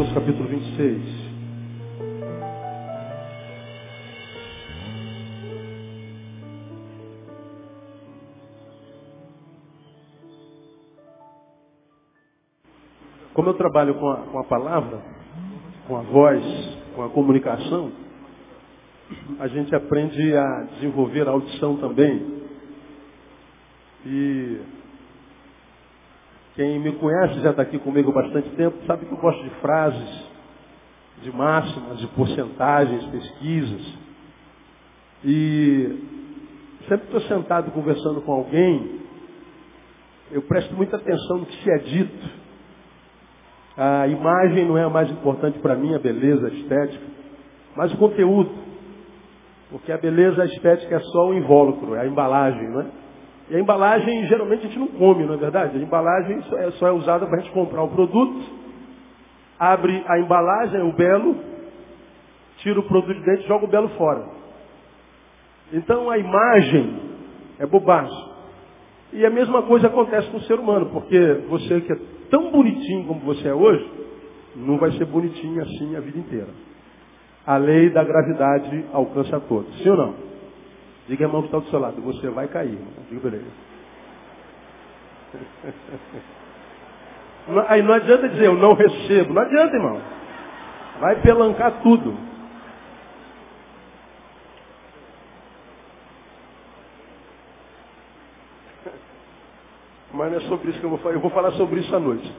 Mateus capítulo 26. Como eu trabalho com a, com a palavra, com a voz, com a comunicação, a gente aprende a desenvolver a audição também. E quem me conhece já está aqui comigo há bastante tempo, sabe que eu gosto de frases, de máximas, de porcentagens, pesquisas. E sempre estou sentado conversando com alguém, eu presto muita atenção no que se é dito. A imagem não é a mais importante para mim, a beleza, a estética, mas o conteúdo. Porque a beleza, a estética é só o invólucro, é a embalagem, não é? E a embalagem, geralmente, a gente não come, não é verdade? A embalagem só é, só é usada para a gente comprar o produto, abre a embalagem, o belo, tira o produto de dentro e joga o belo fora. Então a imagem é bobagem. E a mesma coisa acontece com o ser humano, porque você que é tão bonitinho como você é hoje, não vai ser bonitinho assim a vida inteira. A lei da gravidade alcança a todos. Sim ou não? Diga a mão que está do seu lado, você vai cair. Diga ele. Aí não adianta dizer eu não recebo. Não adianta, irmão. Vai pelancar tudo. Mas não é sobre isso que eu vou falar. Eu vou falar sobre isso à noite.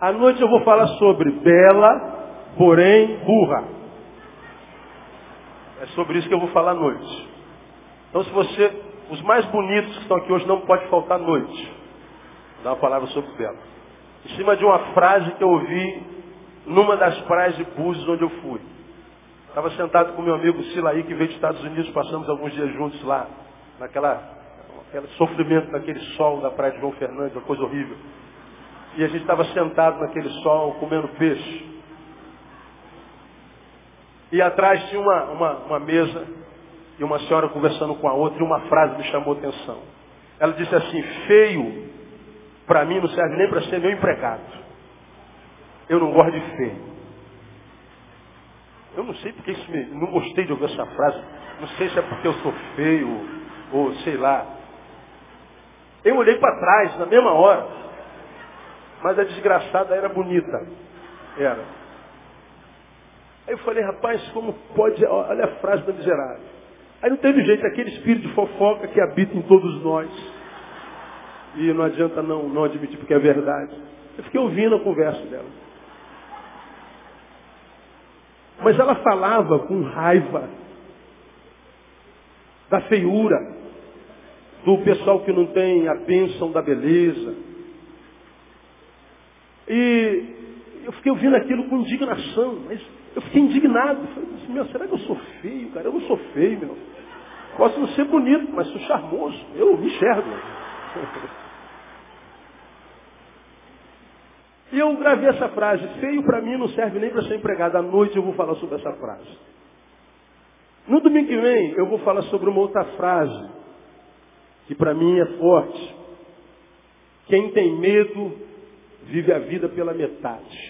À noite eu vou falar sobre bela, porém burra. É sobre isso que eu vou falar à noite. Então, se você, os mais bonitos que estão aqui hoje, não pode faltar noite. Dá uma palavra sobre Belo. Em cima de uma frase que eu ouvi numa das praias de Búzios onde eu fui. Estava sentado com meu amigo Silaí, que veio dos Estados Unidos, passamos alguns dias juntos lá, naquela aquele sofrimento naquele sol da praia de João Fernandes, uma coisa horrível. E a gente estava sentado naquele sol, comendo peixe. E atrás tinha uma, uma, uma mesa e uma senhora conversando com a outra, e uma frase me chamou atenção. Ela disse assim, feio, para mim não serve nem para ser meu empregado. Eu não gosto de feio. Eu não sei porque isso me, não gostei de ouvir essa frase. Não sei se é porque eu sou feio, ou sei lá. Eu olhei para trás na mesma hora. Mas a desgraçada era bonita. Era. Aí eu falei, rapaz, como pode. Olha a frase da miserável. Aí não teve jeito, aquele espírito de fofoca que habita em todos nós. E não adianta não, não admitir porque é verdade. Eu fiquei ouvindo a conversa dela. Mas ela falava com raiva da feiura, do pessoal que não tem a bênção da beleza. E eu fiquei ouvindo aquilo com indignação, mas eu fiquei indignado. Falei, meu, será que eu sou feio, cara? Eu não sou feio, meu. Posso não ser bonito, mas sou charmoso. Eu me enxergo. E eu gravei essa frase. Feio para mim não serve nem para ser empregado. À noite eu vou falar sobre essa frase. No domingo que vem eu vou falar sobre uma outra frase. Que para mim é forte. Quem tem medo vive a vida pela metade.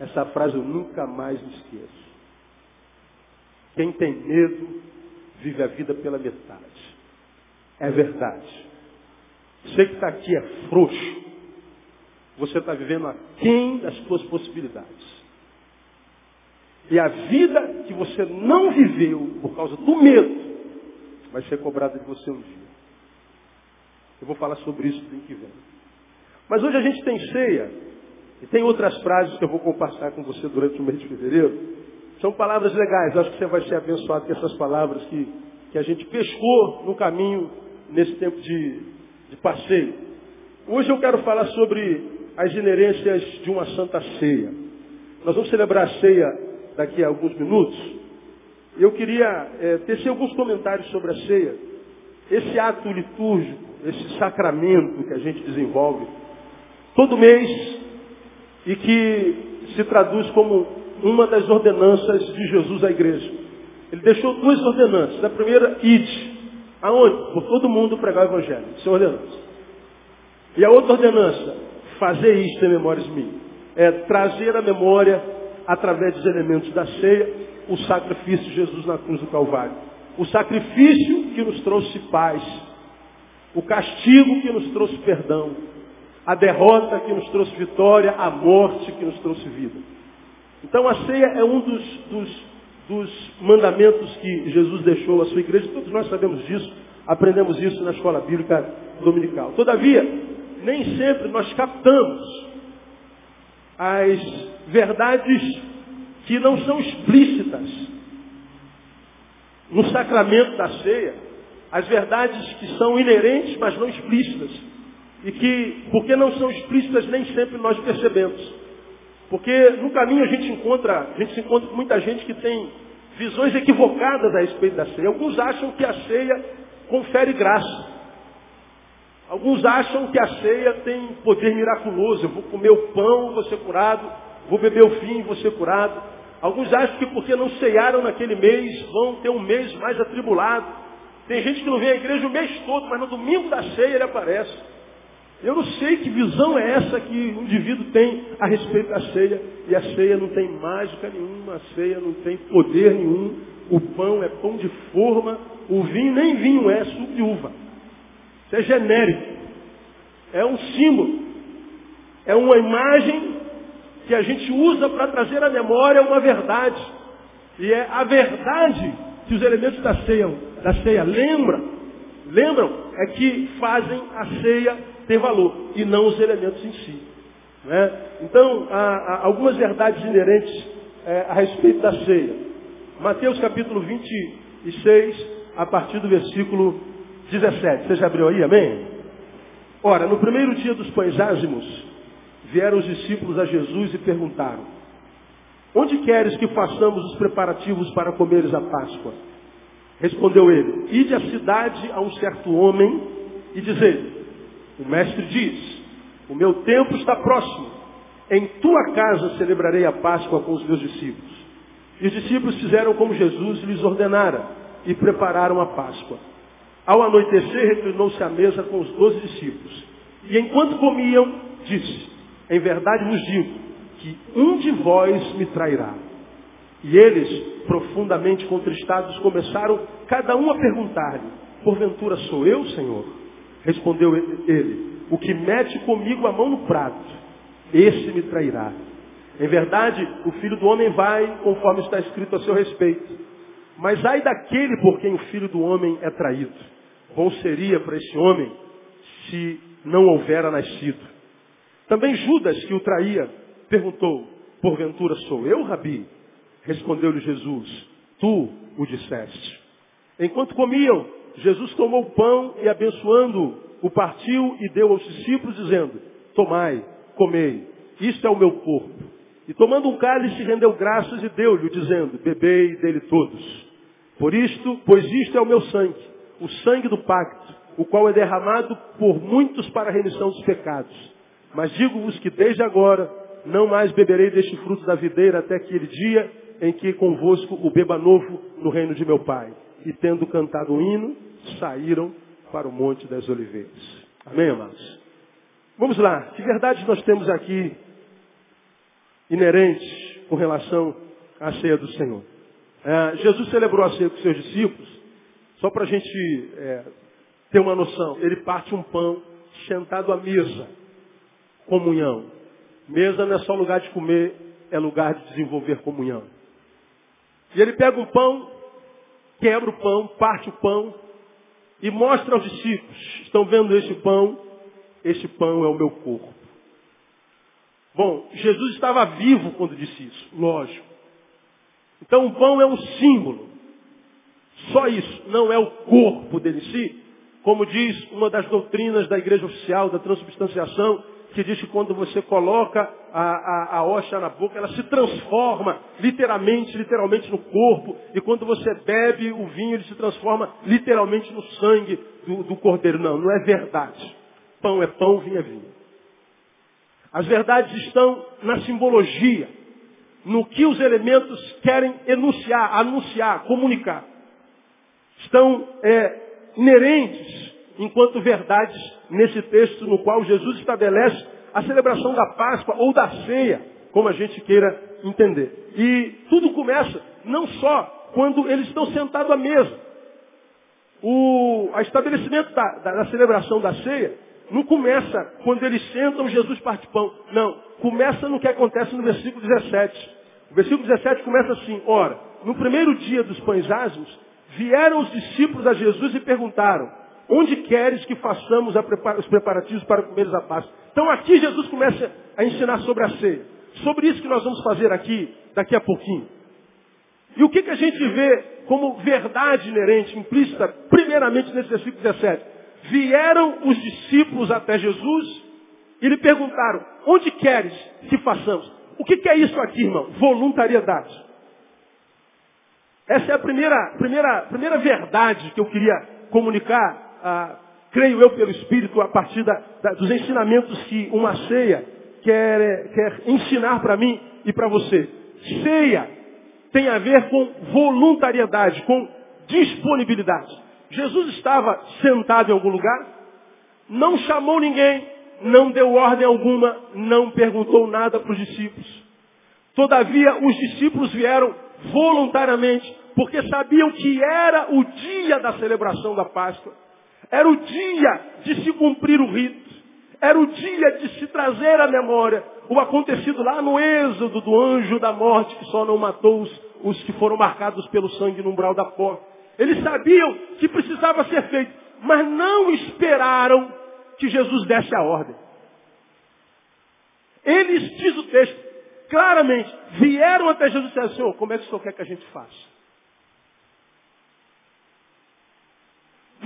Essa frase eu nunca mais me esqueço. Quem tem medo vive a vida pela metade. É verdade. Você que está aqui é frouxo. Você está vivendo aquém das suas possibilidades. E a vida que você não viveu por causa do medo vai ser cobrada de você um dia. Eu vou falar sobre isso no que vem. Mas hoje a gente tem ceia e tem outras frases que eu vou compartilhar com você durante o mês de fevereiro são palavras legais. Acho que você vai ser abençoado com essas palavras que, que a gente pescou no caminho nesse tempo de, de passeio. Hoje eu quero falar sobre as inerências de uma santa ceia. Nós vamos celebrar a ceia daqui a alguns minutos. Eu queria é, tecer alguns comentários sobre a ceia. Esse ato litúrgico, esse sacramento que a gente desenvolve todo mês e que se traduz como uma das ordenanças de Jesus à igreja. Ele deixou duas ordenanças. A primeira, ide. Aonde? Por todo mundo pregar o evangelho. Isso é ordenança. E a outra ordenança, fazer isto em memórias minhas. É trazer a memória, através dos elementos da ceia, o sacrifício de Jesus na cruz do Calvário. O sacrifício que nos trouxe paz. O castigo que nos trouxe perdão. A derrota que nos trouxe vitória. A morte que nos trouxe vida. Então a ceia é um dos, dos, dos mandamentos que Jesus deixou à sua igreja. Todos nós sabemos disso. Aprendemos isso na escola bíblica dominical. Todavia, nem sempre nós captamos as verdades que não são explícitas no sacramento da ceia, as verdades que são inerentes, mas não explícitas. E que, porque não são explícitas, nem sempre nós percebemos. Porque no caminho a gente encontra, a gente se encontra com muita gente que tem visões equivocadas a respeito da ceia. Alguns acham que a ceia confere graça. Alguns acham que a ceia tem poder miraculoso. Eu vou comer o pão, vou ser curado. Vou beber o vinho, vou ser curado. Alguns acham que porque não ceiaram naquele mês, vão ter um mês mais atribulado. Tem gente que não vem à igreja o mês todo, mas no domingo da ceia ele aparece. Eu não sei que visão é essa que o indivíduo tem a respeito da ceia. E a ceia não tem mágica nenhuma, a ceia não tem poder nenhum. O pão é pão de forma, o vinho nem vinho é, suco de uva. Isso é genérico. É um símbolo. É uma imagem que a gente usa para trazer à memória uma verdade. E é a verdade que os elementos da ceia, da ceia lembram, lembram, é que fazem a ceia ter valor, e não os elementos em si. Né? Então, há, há, algumas verdades inerentes é, a respeito da ceia. Mateus capítulo 26, a partir do versículo 17. Você já abriu aí, amém? Ora, no primeiro dia dos pães ázimos, vieram os discípulos a Jesus e perguntaram, onde queres que façamos os preparativos para comeres a Páscoa? Respondeu ele, ide à cidade a um certo homem e dizei, o mestre diz, o meu tempo está próximo, em tua casa celebrarei a Páscoa com os meus discípulos. E os discípulos fizeram como Jesus lhes ordenara e prepararam a Páscoa. Ao anoitecer, reclinou-se à mesa com os doze discípulos. E enquanto comiam, disse, em verdade vos digo que um de vós me trairá. E eles, profundamente contristados, começaram cada um a perguntar-lhe, porventura sou eu, Senhor? Respondeu ele, o que mete comigo a mão no prato, esse me trairá. Em verdade, o filho do homem vai conforme está escrito a seu respeito. Mas ai daquele por quem o filho do homem é traído. Bom seria para esse homem se não houvera nascido. Também Judas, que o traía, perguntou, porventura sou eu, Rabi? Respondeu-lhe Jesus, tu o disseste. Enquanto comiam, Jesus tomou o pão e abençoando, o partiu e deu aos discípulos, dizendo, tomai, comei, isto é o meu corpo. E tomando um cálice, rendeu graças e deu-lhe, dizendo, bebei dele todos. Por isto, pois isto é o meu sangue, o sangue do pacto, o qual é derramado por muitos para a remissão dos pecados. Mas digo-vos que desde agora não mais beberei deste fruto da videira até aquele dia em que convosco o beba novo no reino de meu Pai. E tendo cantado um hino, saíram para o Monte das Oliveiras. Amém, amados? Vamos lá. Que verdades nós temos aqui inerentes com relação à ceia do Senhor? É, Jesus celebrou a ceia com seus discípulos, só para a gente é, ter uma noção. Ele parte um pão sentado à mesa comunhão. Mesa não é só lugar de comer, é lugar de desenvolver comunhão. E ele pega um pão, quebra o pão, parte o pão e mostra aos discípulos: estão vendo este pão? Este pão é o meu corpo. Bom, Jesus estava vivo quando disse isso, lógico. Então o pão é um símbolo. Só isso, não é o corpo dele em si. Como diz uma das doutrinas da igreja oficial da transubstanciação, que diz que quando você coloca a, a, a hoxa na boca, ela se transforma literalmente, literalmente no corpo. E quando você bebe o vinho, ele se transforma literalmente no sangue do, do cordeiro. Não, não é verdade. Pão é pão, vinho é vinho. As verdades estão na simbologia, no que os elementos querem enunciar, anunciar, comunicar. Estão é, inerentes enquanto verdades nesse texto no qual Jesus estabelece a celebração da Páscoa ou da ceia, como a gente queira entender. E tudo começa não só quando eles estão sentados à mesa. O estabelecimento da, da, da celebração da ceia não começa quando eles sentam, Jesus parte pão. Não. Começa no que acontece no versículo 17. O versículo 17 começa assim, ora, no primeiro dia dos pães ázimos, vieram os discípulos a Jesus e perguntaram, onde queres que façamos os preparativos para comeres a Páscoa? Então aqui Jesus começa a ensinar sobre a ceia. Sobre isso que nós vamos fazer aqui, daqui a pouquinho. E o que, que a gente vê como verdade inerente, implícita, primeiramente nesse versículo 17? Vieram os discípulos até Jesus e lhe perguntaram, onde queres que façamos? O que, que é isso aqui, irmão? Voluntariedade. Essa é a primeira, primeira, primeira verdade que eu queria comunicar, ah, creio eu pelo Espírito, a partir da, da, dos ensinamentos que uma ceia quer, quer ensinar para mim e para você. Ceia tem a ver com voluntariedade, com disponibilidade. Jesus estava sentado em algum lugar, não chamou ninguém, não deu ordem alguma, não perguntou nada para os discípulos. Todavia, os discípulos vieram voluntariamente, porque sabiam que era o dia da celebração da Páscoa. Era o dia de se cumprir o rito. Era o dia de se trazer à memória o acontecido lá no êxodo do anjo da morte que só não matou os, os que foram marcados pelo sangue no umbral da porta. Eles sabiam que precisava ser feito, mas não esperaram que Jesus desse a ordem. Eles, diz o texto, claramente, vieram até Jesus e disseram, Senhor, como é que o Senhor quer que a gente faça?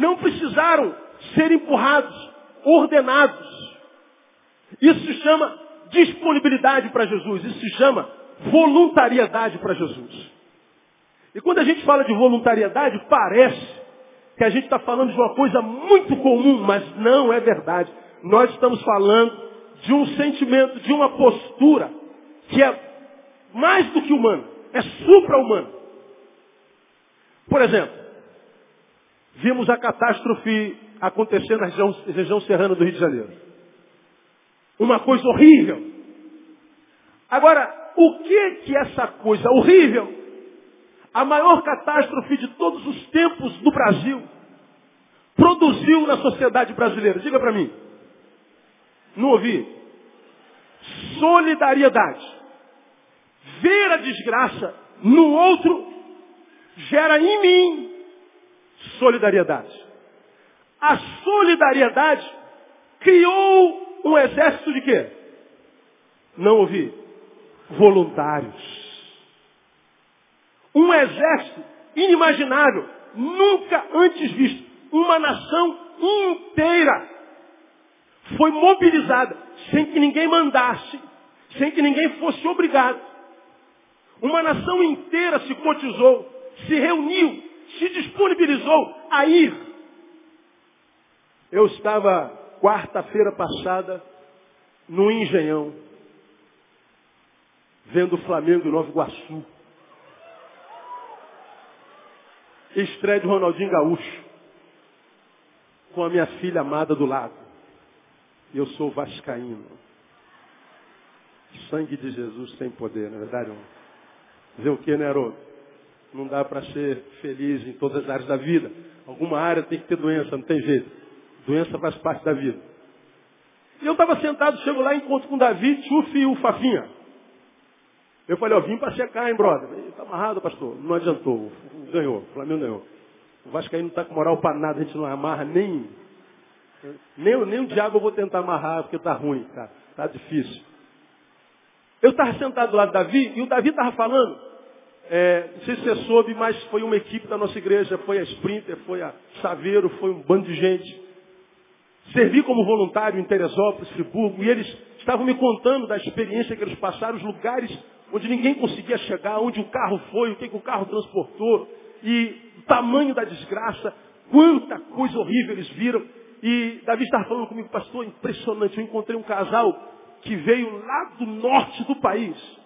Não precisaram ser empurrados, ordenados. Isso se chama disponibilidade para Jesus. Isso se chama voluntariedade para Jesus. E quando a gente fala de voluntariedade, parece que a gente está falando de uma coisa muito comum, mas não é verdade. Nós estamos falando de um sentimento, de uma postura que é mais do que humana, é supra-humana. Por exemplo, vimos a catástrofe acontecer na região, região serrana do Rio de Janeiro. Uma coisa horrível. Agora, o que que essa coisa horrível, a maior catástrofe de todos os tempos do Brasil, produziu na sociedade brasileira? Diga para mim. Não ouvi. Solidariedade. Ver a desgraça no outro gera em mim solidariedade. A solidariedade criou um exército de quê? Não ouvi. Voluntários. Um exército inimaginável, nunca antes visto. Uma nação inteira foi mobilizada, sem que ninguém mandasse, sem que ninguém fosse obrigado. Uma nação inteira se cotizou, se reuniu, disponibilizou a ir. Eu estava quarta-feira passada no Engenhão, vendo o Flamengo e Nova Iguaçu. Estreia de Ronaldinho Gaúcho, com a minha filha amada do lado. Eu sou vascaíno. Sangue de Jesus tem poder, não é verdade? Dizer o que, né, Haroldo? Não dá para ser feliz em todas as áreas da vida. Alguma área tem que ter doença, não tem jeito. Doença faz parte da vida. E eu estava sentado, chego lá, encontro com o Davi, Tchuf e o Fafinha. Eu falei, ó, vim para checar, hein, brother? Está amarrado, pastor. Não adiantou. Ganhou. O Flamengo ganhou. O Vasco aí não está com moral para nada, a gente não amarra nem nem, nem o diabo eu vou tentar amarrar, porque está ruim, cara. Está difícil. Eu estava sentado do lado do Davi, e o Davi estava falando, é, não sei se você soube, mas foi uma equipe da nossa igreja, foi a Sprinter, foi a Saveiro, foi um bando de gente. Servi como voluntário em Teresópolis, Friburgo, e eles estavam me contando da experiência que eles passaram, os lugares onde ninguém conseguia chegar, onde o carro foi, o que, que o carro transportou, e o tamanho da desgraça, quanta coisa horrível eles viram. E Davi estava falando comigo, pastor, impressionante. Eu encontrei um casal que veio lá do norte do país.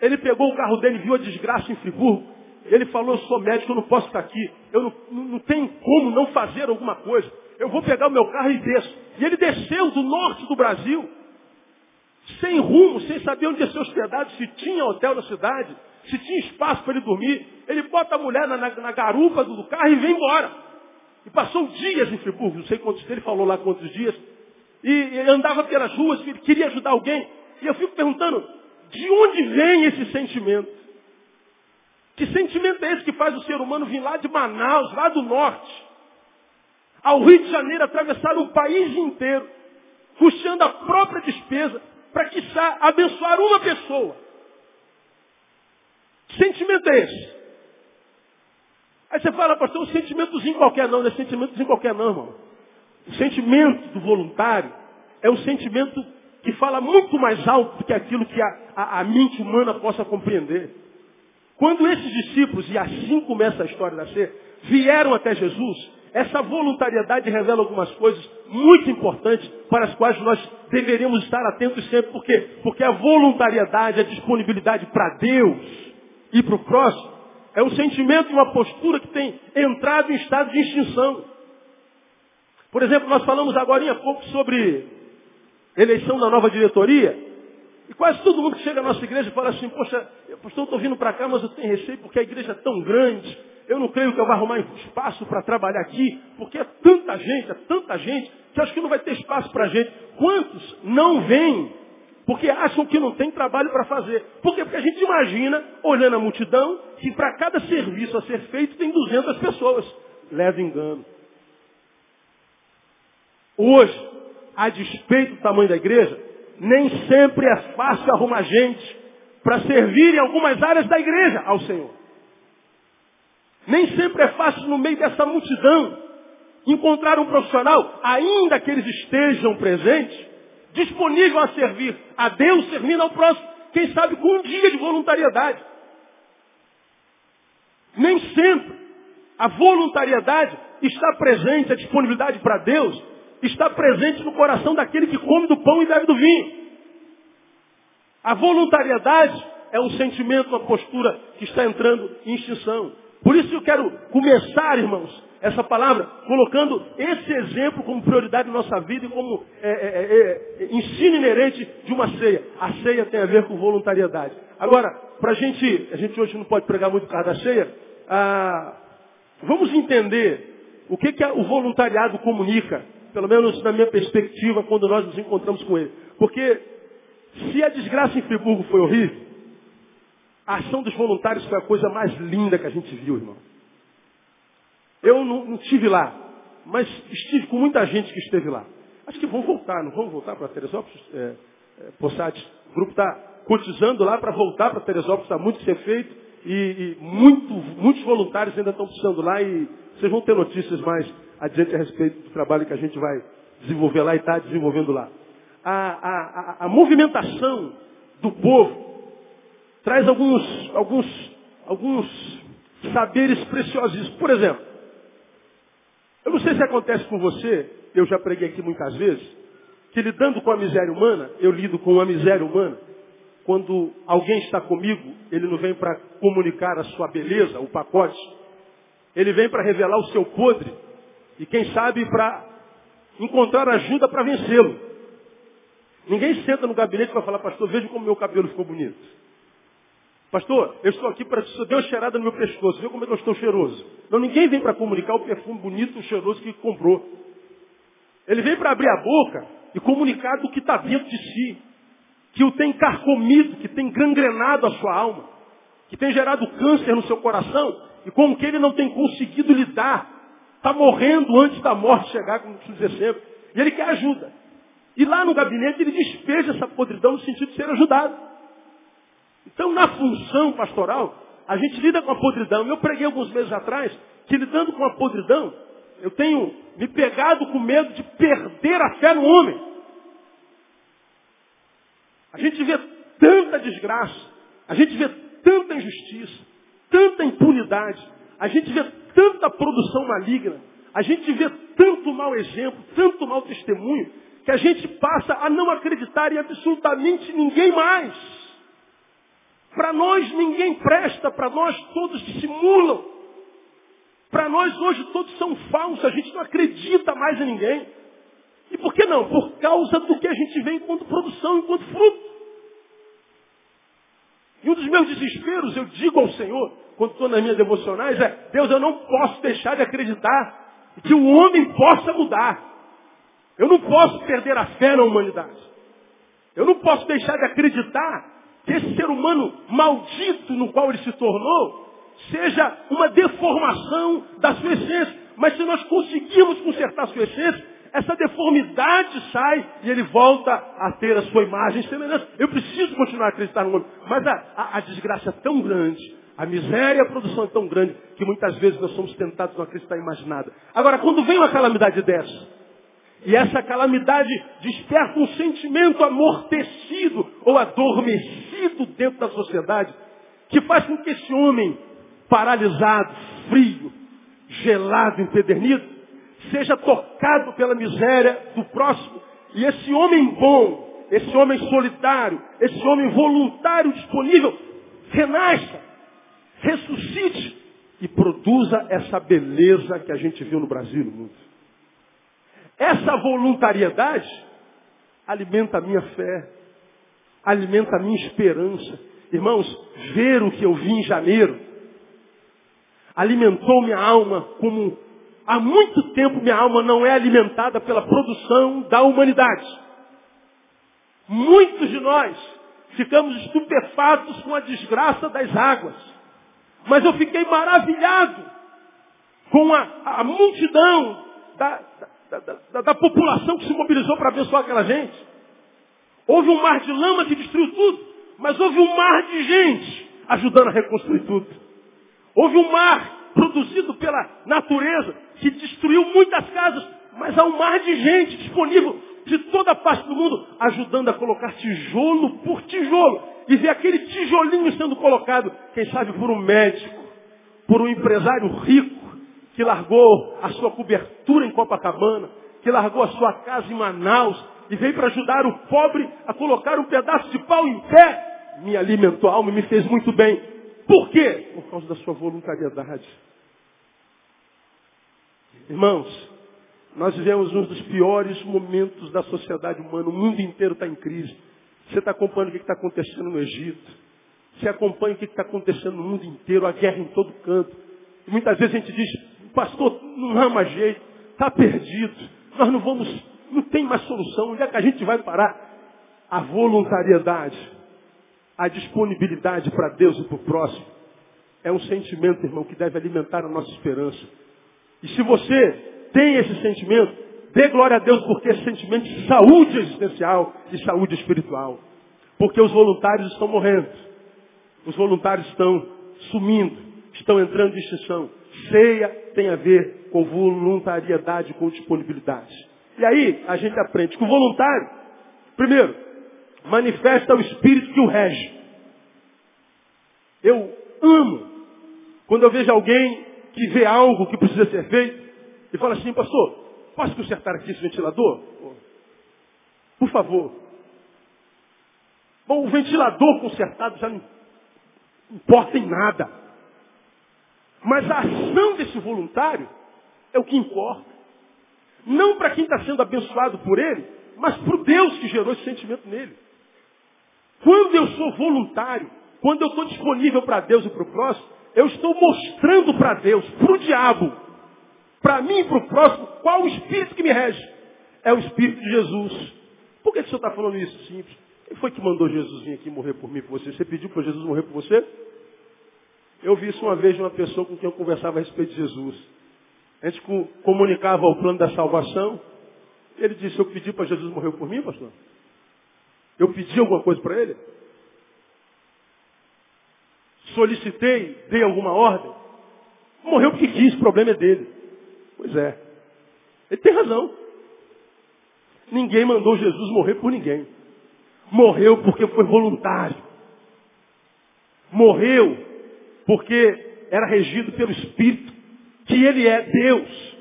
Ele pegou o carro dele, viu a desgraça em Friburgo. Ele falou, eu sou médico, eu não posso estar aqui. Eu não, não tenho como não fazer alguma coisa. eu vou pegar o meu carro e desço. E ele desceu do norte do Brasil, sem rumo, sem saber onde ia ser hospedado, se tinha hotel na cidade, se tinha espaço para ele dormir. Ele bota a mulher na, na, na garupa do carro e vem embora. E passou dias em Friburgo, não sei quantos, ele falou lá quantos dias. E, e andava pelas ruas, queria ajudar alguém. E eu fico perguntando, de onde vem esse sentimento? Que sentimento é esse que faz o ser humano vir lá de Manaus, lá do norte, ao Rio de Janeiro, atravessar o país inteiro, puxando a própria despesa, para quiçá abençoar uma pessoa? Que sentimento é esse? Aí você fala, pastor, um sentimentozinho qualquer não, não é sentimentozinho qualquer não, irmão. O sentimento do voluntário é um sentimento que fala muito mais alto do que aquilo que a, a, a mente humana possa compreender. Quando esses discípulos, e assim começa a história da ceia, vieram até Jesus, essa voluntariedade revela algumas coisas muito importantes para as quais nós deveríamos estar atentos sempre. Por quê? Porque a voluntariedade, a disponibilidade para Deus e para o próximo, é um sentimento e uma postura que tem entrado em estado de extinção. Por exemplo, nós falamos agora há pouco sobre eleição da nova diretoria. E quase todo mundo que chega à nossa igreja fala assim, poxa, pastor, eu estou vindo para cá, mas eu tenho receio porque a igreja é tão grande. Eu não creio que eu vá arrumar espaço para trabalhar aqui, porque é tanta gente, é tanta gente, que acho que não vai ter espaço para a gente. Quantos não vêm porque acham que não tem trabalho para fazer? Por quê? Porque a gente imagina, olhando a multidão, que para cada serviço a ser feito tem 200 pessoas. Leva engano. Hoje, a despeito do tamanho da igreja, nem sempre é fácil arrumar gente para servir em algumas áreas da igreja ao Senhor. Nem sempre é fácil no meio dessa multidão encontrar um profissional, ainda que eles estejam presentes, disponível a servir a Deus, servindo ao próximo, quem sabe com um dia de voluntariedade. Nem sempre a voluntariedade está presente, a disponibilidade para Deus está presente no coração daquele que come do pão e bebe do vinho. A voluntariedade é um sentimento, uma postura que está entrando em extinção. Por isso eu quero começar, irmãos, essa palavra colocando esse exemplo como prioridade na nossa vida e como é, é, é, é, ensino inerente de uma ceia. A ceia tem a ver com voluntariedade. Agora, para a gente, a gente hoje não pode pregar muito por causa da ceia, ah, vamos entender o que, que o voluntariado comunica, pelo menos na minha perspectiva, quando nós nos encontramos com ele. Porque se a desgraça em Friburgo foi horrível, a ação dos voluntários foi a coisa mais linda que a gente viu, irmão. Eu não, não estive lá, mas estive com muita gente que esteve lá. Acho que vão voltar, não vão voltar para Teresópolis? É, é, o grupo está cotizando lá para voltar para Teresópolis, está muito que ser feito. E, e muito, muitos voluntários ainda estão precisando lá e vocês vão ter notícias mais adiante a respeito do trabalho que a gente vai desenvolver lá e está desenvolvendo lá. A, a, a, a movimentação do povo traz alguns, alguns, alguns saberes preciosos. Por exemplo, eu não sei se acontece com você, eu já preguei aqui muitas vezes, que lidando com a miséria humana, eu lido com a miséria humana. Quando alguém está comigo, ele não vem para comunicar a sua beleza, o pacote. Ele vem para revelar o seu podre. E quem sabe para encontrar ajuda para vencê-lo. Ninguém senta no gabinete para falar, pastor, veja como meu cabelo ficou bonito. Pastor, eu estou aqui para te deu cheirada no meu pescoço, viu como é que eu estou cheiroso. Não, ninguém vem para comunicar o perfume bonito, cheiroso que comprou. Ele vem para abrir a boca e comunicar do que está dentro de si, que o tem carcomido, que tem gangrenado a sua alma, que tem gerado câncer no seu coração e com o que ele não tem conseguido lidar. Está morrendo antes da morte chegar, como se dizer sempre. E ele quer ajuda. E lá no gabinete ele despeja essa podridão no sentido de ser ajudado. Então, na função pastoral, a gente lida com a podridão. Eu preguei alguns meses atrás que lidando com a podridão, eu tenho me pegado com medo de perder a fé no homem. A gente vê tanta desgraça, a gente vê tanta injustiça, tanta impunidade, a gente vê tanta produção maligna, a gente vê tanto mau exemplo, tanto mau testemunho, que a gente passa a não acreditar em absolutamente ninguém mais. Para nós ninguém presta, para nós todos dissimulam. Para nós hoje todos são falsos, a gente não acredita mais em ninguém. E por que não? Por causa do que a gente vê enquanto produção, enquanto fruto. E um dos meus desesperos, eu digo ao Senhor, quando estou nas minhas devocionais, é, Deus, eu não posso deixar de acreditar que o homem possa mudar. Eu não posso perder a fé na humanidade. Eu não posso deixar de acreditar que esse ser humano maldito no qual ele se tornou seja uma deformação da sua essência. Mas se nós conseguirmos consertar a sua essência, essa deformidade sai e ele volta a ter a sua imagem e semelhança. Eu preciso continuar a acreditar no homem. Mas a, a, a desgraça é tão grande, a miséria e a produção é tão grande, que muitas vezes nós somos tentados a não acreditar em mais nada. Agora, quando vem uma calamidade dessa, e essa calamidade desperta um sentimento amortecido ou adormecido dentro da sociedade, que faz com que esse homem paralisado, frio, gelado, empedernido, seja tocado pela miséria do próximo. E esse homem bom, esse homem solidário, esse homem voluntário disponível, renasça, ressuscite e produza essa beleza que a gente viu no Brasil e no mundo. Essa voluntariedade alimenta a minha fé, alimenta a minha esperança. Irmãos, ver o que eu vi em janeiro alimentou minha alma como há muito tempo minha alma não é alimentada pela produção da humanidade. Muitos de nós ficamos estupefatos com a desgraça das águas. Mas eu fiquei maravilhado com a, a multidão da, da, da, da, população que se mobilizou para abençoar aquela gente. Houve um mar de lama que destruiu tudo, mas houve um mar de gente ajudando a reconstruir tudo. Houve um mar produzido pela natureza que destruiu muitas casas, mas há um mar de gente disponível de toda parte do mundo ajudando a colocar tijolo por tijolo. E ver aquele tijolinho sendo colocado, quem sabe por um médico, por um empresário rico, que largou a sua cobertura em Copacabana, que largou a sua casa em Manaus e veio para ajudar o pobre a colocar um pedaço de pau em pé, me alimentou a alma e me fez muito bem. Por quê? Por causa da sua voluntariedade. Irmãos, nós vivemos um dos piores momentos da sociedade humana. O mundo inteiro está em crise. Você está acompanhando o que está acontecendo no Egito. Você acompanha o que está acontecendo no mundo inteiro, a guerra em todo canto. E muitas vezes a gente diz, pastor, não há mais jeito, está perdido. Nós não vamos, não tem mais solução. Onde é que a gente vai parar? A voluntariedade a disponibilidade para Deus e para o próximo é um sentimento, irmão, que deve alimentar a nossa esperança. E se você tem esse sentimento, dê glória a Deus porque esse sentimento de saúde existencial e saúde espiritual. Porque os voluntários estão morrendo. Os voluntários estão sumindo, estão entrando em extinção. Ceia tem a ver com voluntariedade, com disponibilidade. E aí a gente aprende que o voluntário, primeiro, manifesta o espírito que o rege. Eu amo quando eu vejo alguém que vê algo que precisa ser feito e fala assim, pastor, posso consertar aqui esse ventilador? Por favor. Bom, o ventilador consertado já não importa em nada. Mas a ação desse voluntário é o que importa. Não para quem está sendo abençoado por ele, mas para o Deus que gerou esse sentimento nele. Quando eu sou voluntário, quando eu estou disponível para Deus e para o próximo, eu estou mostrando para Deus, para o diabo, para mim e para o próximo, qual o Espírito que me rege. É o Espírito de Jesus. Por que, o senhor está falando isso? Simples. Quem foi que mandou Jesus vir aqui morrer por mim, por você? Você pediu para Jesus morrer por você? Eu vi isso uma vez de uma pessoa com quem eu conversava a respeito de Jesus. A gente comunicava o plano da salvação. Ele disse, eu pedi para Jesus morrer por mim, pastor? Eu pedi alguma coisa para ele? Solicitei, dei alguma ordem? Morreu porque quis, o problema é dele. Pois é. Ele tem razão. Ninguém mandou Jesus morrer por ninguém. Morreu porque foi voluntário. Morreu porque era regido pelo Espírito, que ele é Deus.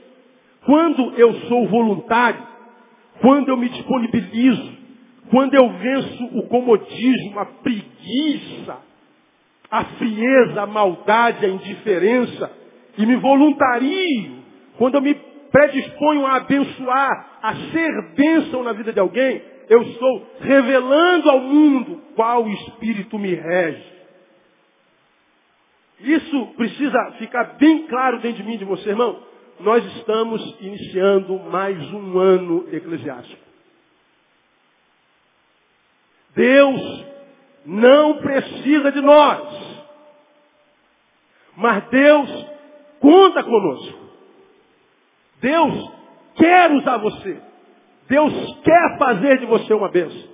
Quando eu sou voluntário, quando eu me disponibilizo, quando eu venço o comodismo, a preguiça, a frieza, a maldade, a indiferença, e me voluntario, quando eu me predisponho a abençoar, a ser bênção na vida de alguém, eu estou revelando ao mundo qual espírito me rege. Isso precisa ficar bem claro dentro de mim de você, irmão. Nós estamos iniciando mais um ano eclesiástico. Deus não precisa de nós. Mas Deus conta conosco. Deus quer usar você. Deus quer fazer de você uma bênção.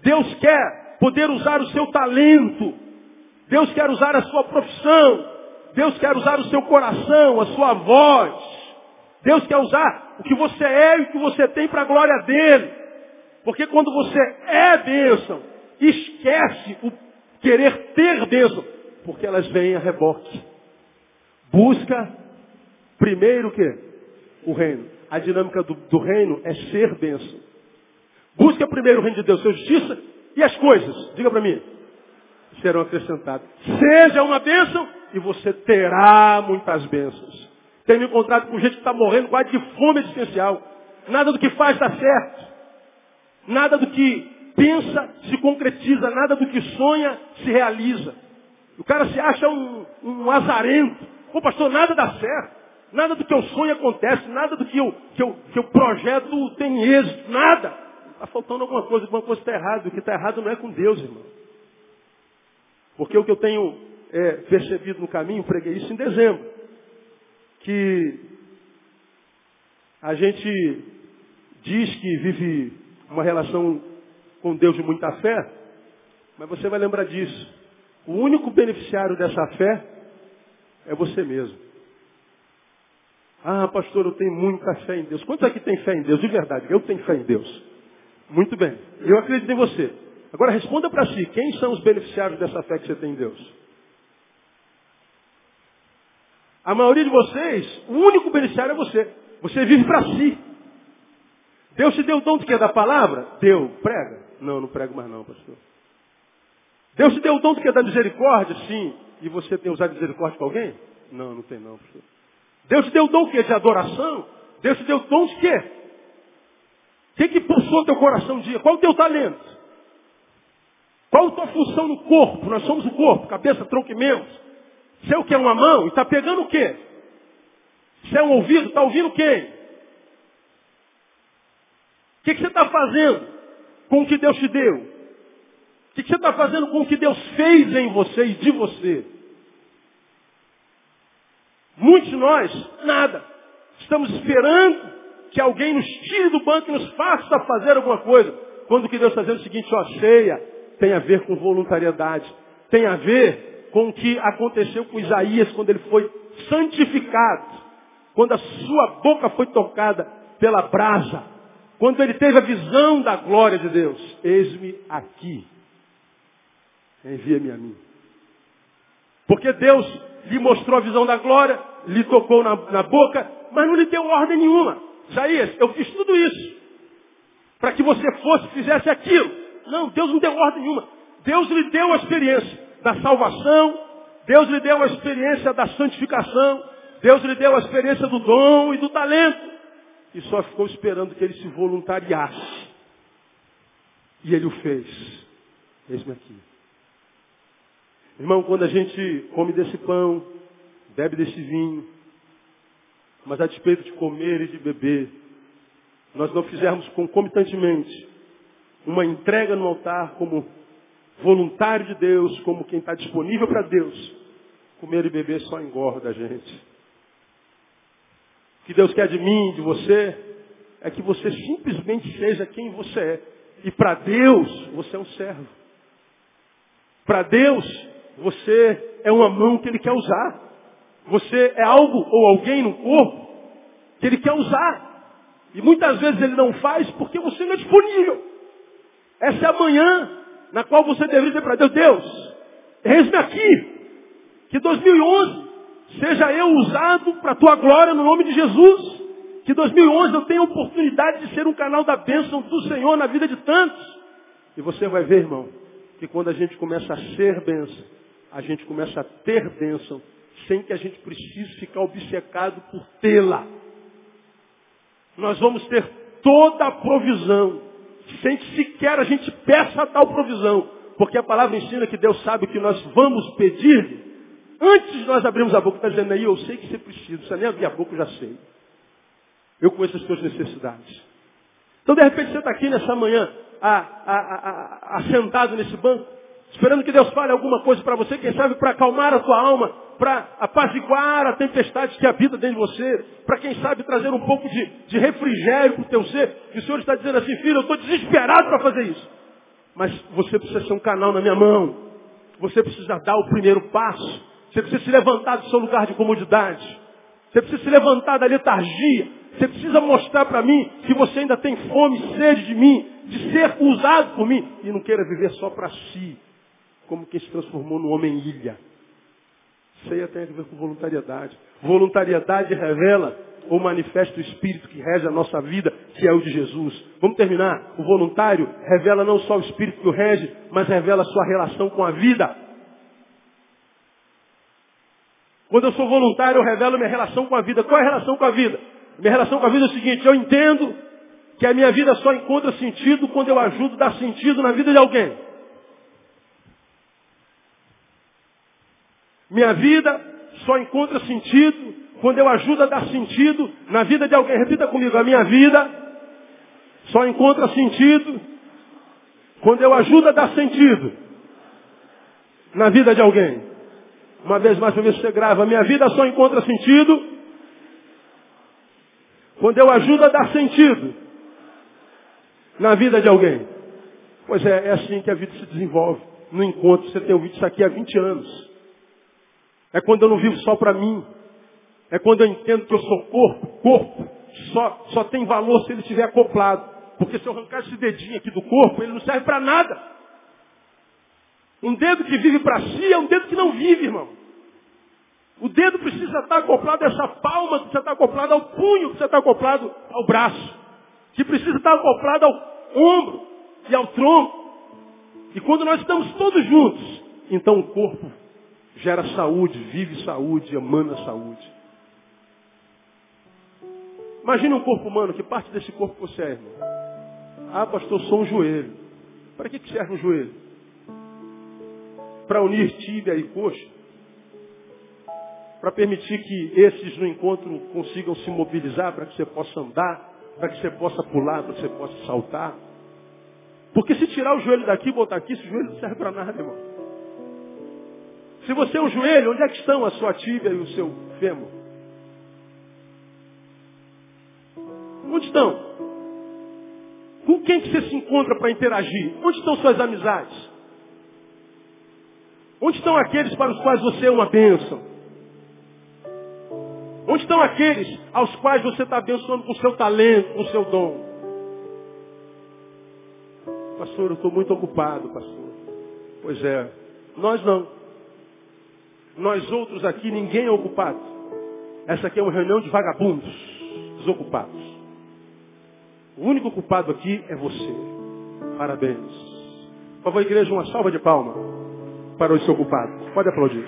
Deus quer poder usar o seu talento. Deus quer usar a sua profissão. Deus quer usar o seu coração, a sua voz. Deus quer usar o que você é e o que você tem para a glória dele. Porque quando você é bênção, esquece o querer ter bênção, porque elas vêm a reboque. Busca primeiro o quê? O reino. A dinâmica do, do reino é ser bênção. Busca primeiro o reino de Deus, sua justiça e as coisas. Diga para mim. Serão acrescentadas. Seja uma bênção e você terá muitas bênçãos. Tenho encontrado com gente que está morrendo quase de fome existencial. Nada do que faz dá certo. Nada do que pensa se concretiza. Nada do que sonha se realiza. O cara se acha um, um azarento. Pô, pastor, nada dá certo. Nada do que eu sonho acontece. Nada do que eu, que eu, que eu projeto tem êxito. Nada. Está faltando alguma coisa. Alguma coisa está errada. O que está errado não é com Deus, irmão. Porque o que eu tenho é, percebido no caminho, preguei isso em dezembro que a gente diz que vive uma relação com Deus de muita fé, mas você vai lembrar disso. O único beneficiário dessa fé é você mesmo. Ah, pastor, eu tenho muita fé em Deus. Quantos aqui tem fé em Deus? De verdade, eu tenho fé em Deus. Muito bem. Eu acredito em você. Agora responda para si, quem são os beneficiários dessa fé que você tem em Deus? A maioria de vocês, o único beneficiário é você. Você vive para si. Deus te deu o dom de quê? Da palavra? Deu. Prega? Não, não prego mais não, pastor. Deus te deu o dom de quê? Da misericórdia? Sim. E você tem usado misericórdia com alguém? Não, não tem não, pastor. Deus te deu o dom de quê? De adoração? Deus te deu o dom de quê? O que, que pulsou teu coração um dia? Qual o teu talento? Qual a tua função no corpo? Nós somos o corpo, cabeça, tronco e membros. Se é o que é uma mão, está pegando o quê? Se é um ouvido, está ouvindo quem? O que, que, você está fazendo com o que Deus te deu? O que, que você está fazendo com o que Deus fez em você e de você? Muitos de nós, nada. Estamos esperando que alguém nos tire do banco e nos faça fazer alguma coisa. Quando o que Deus está dizendo é o seguinte, ó, ceia tem a ver com voluntariedade. Tem a ver com o que aconteceu com Isaías quando ele foi santificado, quando a sua boca foi tocada pela brasa, quando ele teve a visão da glória de Deus. Eis-me aqui. Envia-me a mim. Porque Deus lhe mostrou a visão da glória, lhe tocou na, na boca, mas não lhe deu ordem nenhuma. Isaías, eu fiz tudo isso para que você fosse, fizesse aquilo. Não, Deus não deu ordem nenhuma. Deus lhe deu a experiência da salvação, Deus lhe deu a experiência da santificação, Deus lhe deu a experiência do dom e do talento. E só ficou esperando que ele se voluntariasse. E ele o fez. Eis-me aqui. Irmão, quando a gente come desse pão, bebe desse vinho, mas a despeito de comer e de beber, nós não fizermos concomitantemente uma entrega no altar como voluntário de Deus, como quem está disponível para Deus, comer e beber só engorda a gente. O que Deus quer de mim, de você, é que você simplesmente seja quem você é. E para Deus, você é um servo. Para Deus, você é uma mão que Ele quer usar. Você é algo ou alguém no corpo que Ele quer usar. E muitas vezes Ele não faz porque você não é disponível. Essa é a manhã na qual você deveria dizer para Deus, Deus, eis-me aqui, que 2011 seja eu usado para a tua glória no nome de Jesus, que 2011 eu tenha a oportunidade de ser um canal da bênção do Senhor na vida de tantos. E você vai ver, irmão, que quando a gente começa a ser bênção, a gente começa a ter bênção sem que a gente precise ficar obcecado por tê-la. Nós vamos ter toda a provisão, sem que sequer a gente peça tal provisão. Porque a palavra ensina que Deus sabe que nós vamos pedir. Antes de nós abrirmos a boca, está dizendo aí, eu sei que você precisa, precisa nem abrir a boca, eu já sei. Eu conheço as suas necessidades. Então, de repente, você está aqui nessa manhã, a, a, a, assentado nesse banco, esperando que Deus fale alguma coisa para você, quem sabe para acalmar a tua alma, para apaziguar a tempestade que habita dentro de você, para quem sabe trazer um pouco de, de refrigério para o teu ser. E o Senhor está dizendo assim, filho, eu estou desesperado para fazer isso. Mas você precisa ser um canal na minha mão. Você precisa dar o primeiro passo. Você precisa se levantar do seu lugar de comodidade. Você precisa se levantar da letargia. Você precisa mostrar para mim que você ainda tem fome e sede de mim, de ser usado por mim. E não queira viver só para si, como quem se transformou no homem ilha. Isso aí tem a ver com voluntariedade. Voluntariedade revela ou manifesta o Espírito que rege a nossa vida, que é o de Jesus. Vamos terminar. O voluntário revela não só o Espírito que o rege, mas revela a sua relação com a vida. Quando eu sou voluntário, eu revelo minha relação com a vida. Qual é a relação com a vida? Minha relação com a vida é o seguinte, eu entendo que a minha vida só encontra sentido quando eu ajudo a dar sentido na vida de alguém. Minha vida só encontra sentido quando eu ajudo a dar sentido na vida de alguém. Repita comigo, a minha vida só encontra sentido quando eu ajudo a dar sentido na vida de alguém. Uma vez mais para ver se você grava. Minha vida só encontra sentido quando eu ajudo a dar sentido na vida de alguém. Pois é, é assim que a vida se desenvolve. No encontro, você tem ouvido isso aqui há 20 anos. É quando eu não vivo só para mim. É quando eu entendo que eu sou corpo. Corpo só, só tem valor se ele estiver acoplado. Porque se eu arrancar esse dedinho aqui do corpo, ele não serve para nada. Um dedo que vive para si é um dedo que não vive, irmão. O dedo precisa estar acoplado a essa palma, precisa estar acoplado ao punho, precisa estar acoplado ao braço. Que precisa estar acoplado ao ombro e ao tronco. E quando nós estamos todos juntos, então o corpo gera saúde, vive saúde, emana saúde. Imagine um corpo humano, que parte desse corpo você é, irmão? Ah, pastor, sou um joelho. Para que serve um joelho? Para unir tíbia e coxa? Para permitir que esses no encontro consigam se mobilizar, para que você possa andar, para que você possa pular, para que você possa saltar? Porque se tirar o joelho daqui e botar aqui, esse joelho não serve para nada, irmão. Se você é um joelho, onde é que estão a sua tíbia e o seu fêmur? Onde estão? Com quem que você se encontra para interagir? Onde estão suas amizades? Onde estão aqueles para os quais você é uma bênção? Onde estão aqueles aos quais você está abençoando com o seu talento, com o seu dom? Pastor, eu estou muito ocupado, pastor. Pois é, nós não. Nós outros aqui, ninguém é ocupado. Essa aqui é uma reunião de vagabundos, desocupados. O único culpado aqui é você. Parabéns. Por favor, igreja, uma salva de palma para o seu culpado. Pode aplaudir.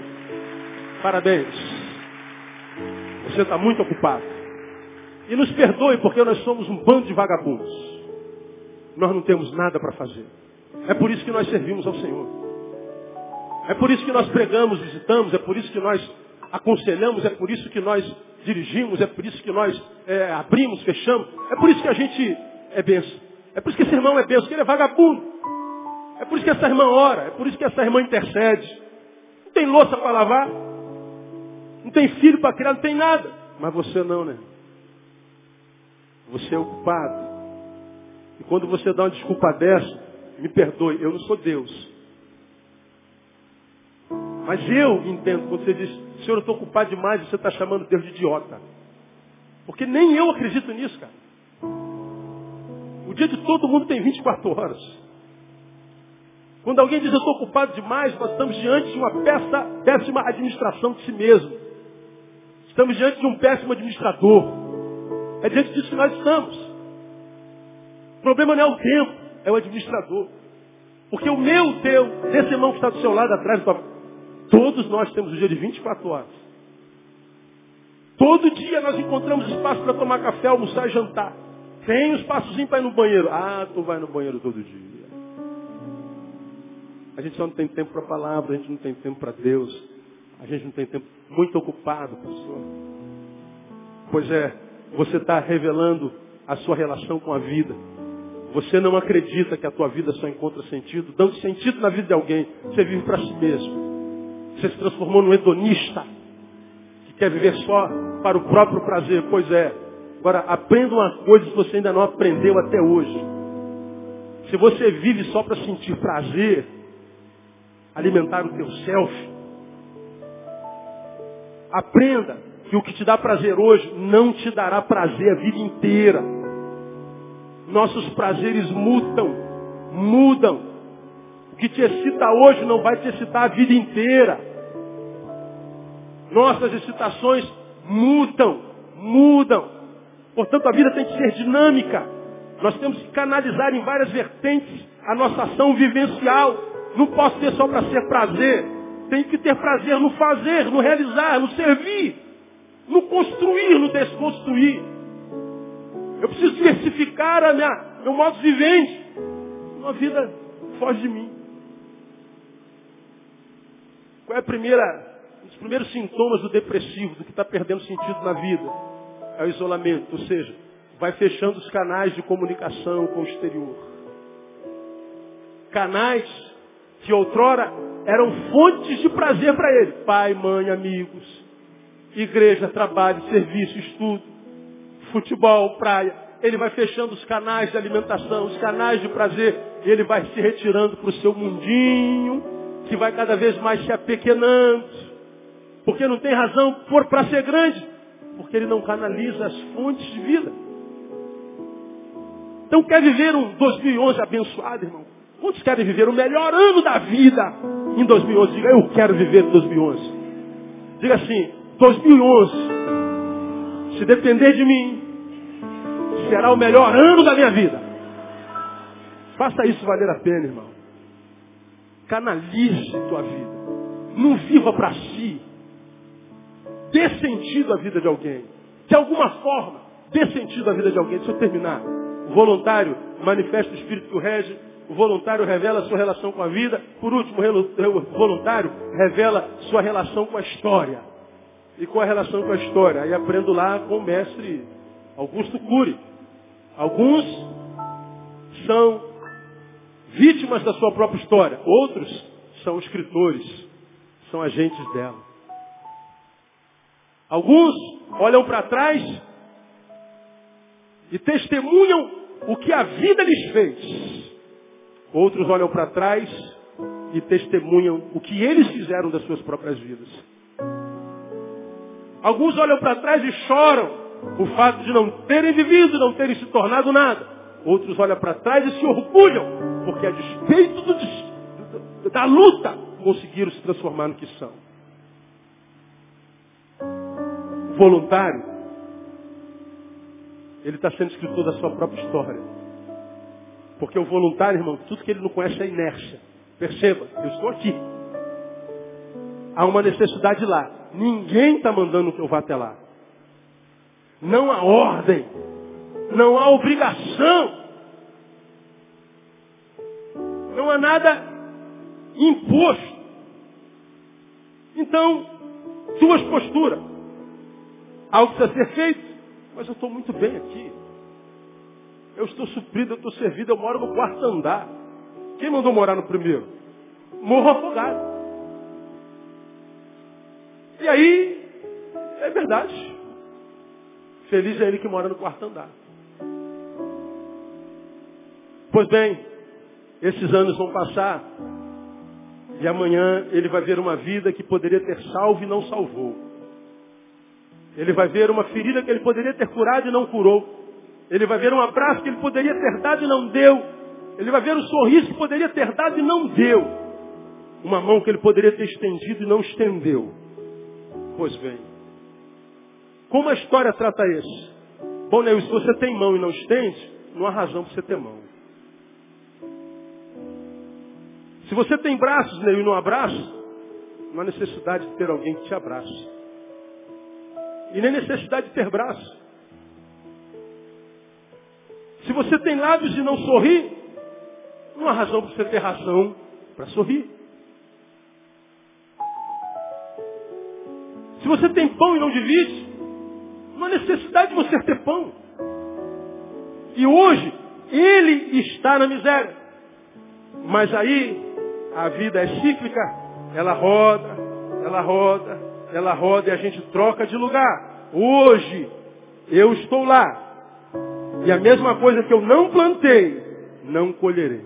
Parabéns. Você está muito ocupado. E nos perdoe porque nós somos um bando de vagabundos. Nós não temos nada para fazer. É por isso que nós servimos ao Senhor. É por isso que nós pregamos, visitamos, é por isso que nós aconselhamos, é por isso que nós dirigimos, é por isso que nós é, abrimos, fechamos, é por isso que a gente é benção. É por isso que esse irmão é benção, que ele é vagabundo. É por isso que essa irmã ora, é por isso que essa irmã intercede. Não tem louça para lavar, não tem filho para criar, não tem nada. Mas você não, né? Você é ocupado. E quando você dá uma desculpa dessa, me perdoe, eu não sou Deus. Mas eu entendo quando você diz, Senhor, eu estou ocupado demais, você está chamando Deus de idiota. Porque nem eu acredito nisso, cara. O dia de todo mundo tem 24 horas. Quando alguém diz eu estou ocupado demais, nós estamos diante de uma peça, péssima administração de si mesmo. Estamos diante de um péssimo administrador. É diante disso que nós estamos. O problema não é o tempo, é o administrador. Porque o meu, teu, desse irmão que está do seu lado atrás, todos nós temos o dia de 24 horas. Todo dia nós encontramos espaço para tomar café, almoçar e jantar. Tem um espaçozinho para ir no banheiro. Ah, tu vai no banheiro todo dia. A gente só não tem tempo para a palavra, a gente não tem tempo para Deus. A gente não tem tempo muito ocupado, pastor. Pois é, você está revelando a sua relação com a vida. Você não acredita que a tua vida só encontra sentido, dando sentido na vida de alguém. Você vive para si mesmo. Você se transformou num hedonista que quer viver só para o próprio prazer. Pois é. Agora, aprenda uma coisa que você ainda não aprendeu até hoje. Se você vive só para sentir prazer, alimentar o teu self, aprenda que o que te dá prazer hoje não te dará prazer a vida inteira. Nossos prazeres mudam, mudam. O que te excita hoje não vai te excitar a vida inteira. Nossas excitações mudam, mudam. Portanto, a vida tem que ser dinâmica. Nós temos que canalizar em várias vertentes a nossa ação vivencial. Não posso ter só para ser prazer. Tem que ter prazer no fazer, no realizar, no servir, no construir, no desconstruir. Eu preciso diversificar a minha, meu modo de vivente. Uma vida foge de mim. Qual é a primeira, dos primeiros sintomas do depressivo, do que está perdendo sentido na vida? É o isolamento, ou seja, vai fechando os canais de comunicação com o exterior. Canais que outrora eram fontes de prazer para ele. Pai, mãe, amigos, igreja, trabalho, serviço, estudo futebol, praia. Ele vai fechando os canais de alimentação, os canais de prazer, e ele vai se retirando para o seu mundinho, que vai cada vez mais se apequenando. Porque não tem razão para ser grande, porque ele não canaliza as fontes de vida. Então quer viver um 2011 abençoado, irmão? Quantos querem viver o melhor ano da vida em 2011? Diga, eu quero viver 2011. Diga assim, 2011, se depender de mim, será o melhor ano da minha vida. Faça isso valer a pena, irmão. Canalize tua vida. Não viva para si. Dê sentido à vida de alguém. De alguma forma, dê sentido à vida de alguém. Deixa eu terminar. O voluntário manifesta o espírito que o rege. O voluntário revela sua relação com a vida. Por último, o voluntário revela sua relação com a história. E qual a relação com a história? Aí aprendo lá com o mestre Augusto Cury. Alguns são vítimas da sua própria história. Outros são escritores, são agentes dela. Alguns olham para trás e testemunham o que a vida lhes fez. Outros olham para trás e testemunham o que eles fizeram das suas próprias vidas. Alguns olham para trás e choram o fato de não terem vivido, não terem se tornado nada. Outros olham para trás e se orgulham, porque a despeito do, da luta, conseguiram se transformar no que são. Voluntário, ele está sendo escritor da sua própria história. Porque o voluntário, irmão, tudo que ele não conhece é inércia. Perceba, eu estou aqui. Há uma necessidade lá. Ninguém está mandando que eu vá até lá. Não há ordem. Não há obrigação. Não há nada imposto. Então, duas posturas. Algo precisa ser feito, mas eu estou muito bem aqui. Eu estou suprido, eu estou servido, eu moro no quarto andar. Quem mandou morar no primeiro? Morro afogado. E aí, é verdade. Feliz é ele que mora no quarto andar. Pois bem, esses anos vão passar e amanhã ele vai ver uma vida que poderia ter salvo e não salvou. Ele vai ver uma ferida que ele poderia ter curado e não curou. Ele vai ver um abraço que ele poderia ter dado e não deu. Ele vai ver um sorriso que poderia ter dado e não deu. Uma mão que ele poderia ter estendido e não estendeu. Pois bem, como a história trata isso? Bom, Neil, se você tem mão e não estende, não há razão para você ter mão. Se você tem braços, Neil, e não abraça, não há necessidade de ter alguém que te abrace. E nem necessidade de ter braço. Se você tem lábios e não sorri, não há razão para você ter razão para sorrir. Se você tem pão e não divide, não há necessidade de você ter pão. E hoje, ele está na miséria. Mas aí, a vida é cíclica, ela roda, ela roda, ela roda e a gente troca de lugar. Hoje, eu estou lá. E a mesma coisa que eu não plantei, não colherei.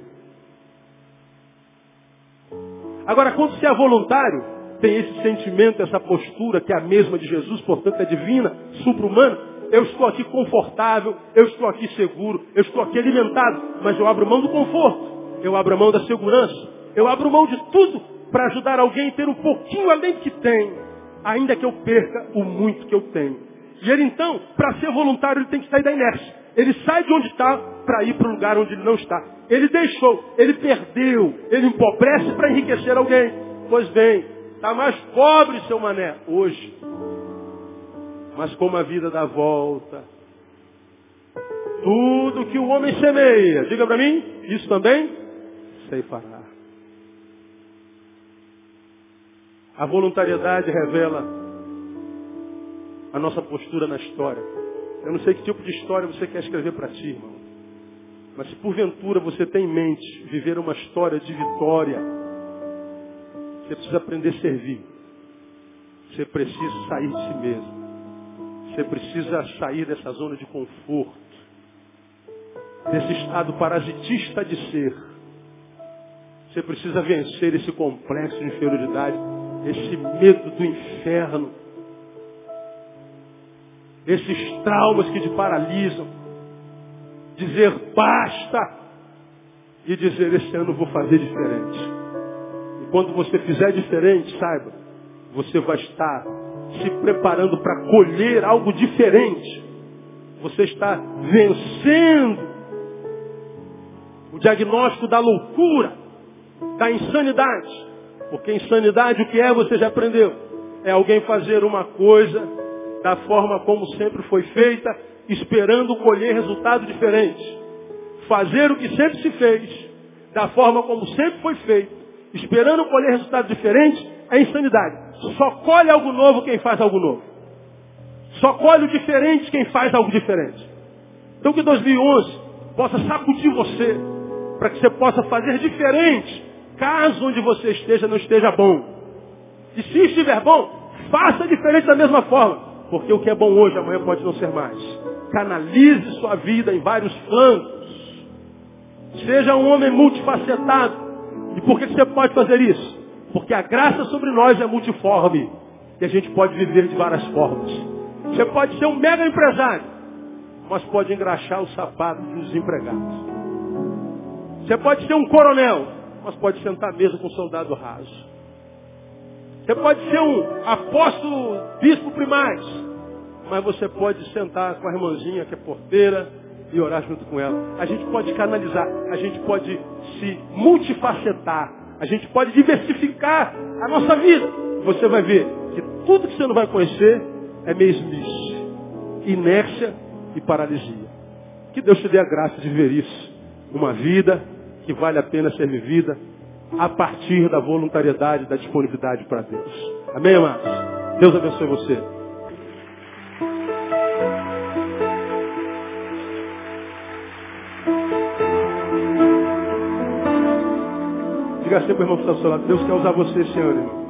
Agora, quando você é voluntário, tem esse sentimento, essa postura que é a mesma de Jesus, portanto é divina, supra-humana. Eu estou aqui confortável, eu estou aqui seguro, eu estou aqui alimentado, mas eu abro mão do conforto, eu abro mão da segurança, eu abro mão de tudo para ajudar alguém a ter um pouquinho além do que tem, ainda que eu perca o muito que eu tenho. E ele então, para ser voluntário, ele tem que sair da inércia. Ele sai de onde está para ir para o lugar onde ele não está. Ele deixou, ele perdeu, ele empobrece para enriquecer alguém. Pois bem, está mais pobre seu mané hoje. Mas como a vida dá volta, tudo que o homem semeia, diga para mim, isso também sei parar. A voluntariedade revela a nossa postura na história. Eu não sei que tipo de história você quer escrever para ti, irmão. Mas se porventura você tem em mente viver uma história de vitória, você precisa aprender a servir. Você precisa sair de si mesmo. Você precisa sair dessa zona de conforto. Desse estado parasitista de ser. Você precisa vencer esse complexo de inferioridade, esse medo do inferno esses traumas que te paralisam. Dizer basta e dizer esse ano vou fazer diferente. E quando você fizer diferente, saiba, você vai estar se preparando para colher algo diferente. Você está vencendo o diagnóstico da loucura, da insanidade. Porque insanidade o que é, você já aprendeu. É alguém fazer uma coisa da forma como sempre foi feita, esperando colher resultado diferente. Fazer o que sempre se fez, da forma como sempre foi feito, esperando colher resultado diferente, é insanidade. Só colhe algo novo quem faz algo novo. Só colhe o diferente quem faz algo diferente. Então que 2011 possa sacudir você, para que você possa fazer diferente, caso onde você esteja não esteja bom. E se estiver bom, faça diferente da mesma forma. Porque o que é bom hoje, amanhã pode não ser mais. Canalize sua vida em vários flancos. Seja um homem multifacetado. E por que você pode fazer isso? Porque a graça sobre nós é multiforme. E a gente pode viver de várias formas. Você pode ser um mega empresário, mas pode engraxar o sapato dos empregados. Você pode ser um coronel, mas pode sentar à mesa com um soldado raso. Você pode ser um apóstolo, bispo primaz, mas você pode sentar com a irmãzinha que é porteira e orar junto com ela. A gente pode canalizar, a gente pode se multifacetar, a gente pode diversificar a nossa vida. Você vai ver que tudo que você não vai conhecer é mesmice, inércia e paralisia. Que Deus te dê a graça de ver isso. Uma vida que vale a pena ser vivida a partir da voluntariedade, da disponibilidade para Deus. Amém, amados? Deus abençoe você. Diga assim para o irmão que está ao seu lado. Deus quer usar você esse ano, irmão.